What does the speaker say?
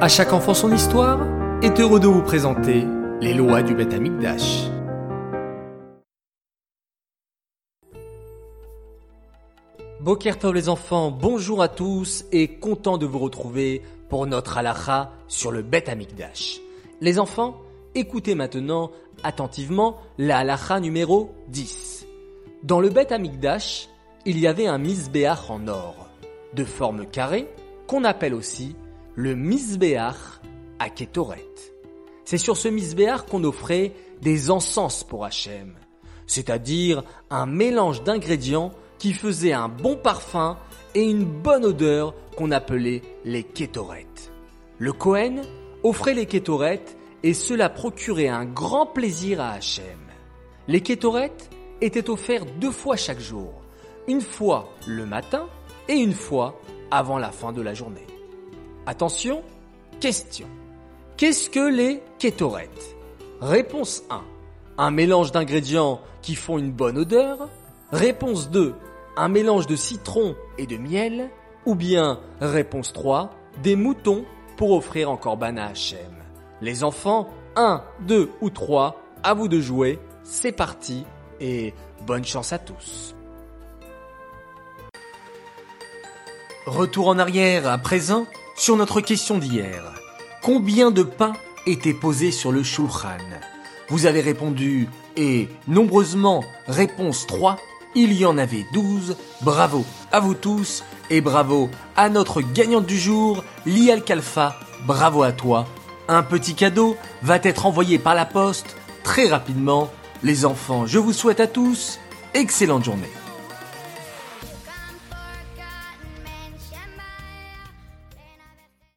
À chaque enfant son histoire est heureux de vous présenter les lois du Beth Amikdash. Bokertov les enfants, bonjour à tous et content de vous retrouver pour notre halakha sur le Beth Amikdash. Les enfants, écoutez maintenant attentivement la halakha numéro 10. Dans le Beth Amikdash, il y avait un misbéach en or, de forme carrée, qu'on appelle aussi le misbéach à Ketoret. C'est sur ce misbéach qu'on offrait des encens pour Hachem, c'est-à-dire un mélange d'ingrédients qui faisait un bon parfum et une bonne odeur qu'on appelait les Ketoret. Le Kohen offrait les Ketoret et cela procurait un grand plaisir à Hachem. Les Ketoret étaient offerts deux fois chaque jour, une fois le matin et une fois avant la fin de la journée. Attention, question. Qu'est-ce que les Ketoret Réponse 1. Un mélange d'ingrédients qui font une bonne odeur. Réponse 2. Un mélange de citron et de miel. Ou bien, réponse 3. Des moutons pour offrir en corban à Hachem. Les enfants, 1, 2 ou 3, à vous de jouer. C'est parti et bonne chance à tous. Retour en arrière à présent sur notre question d'hier. Combien de pains étaient posés sur le shulchan? Vous avez répondu et nombreusement réponse 3, il y en avait 12. Bravo à vous tous et bravo à notre gagnante du jour, Lial Kalfa. Bravo à toi. Un petit cadeau va être envoyé par la poste très rapidement. Les enfants, je vous souhaite à tous excellente journée.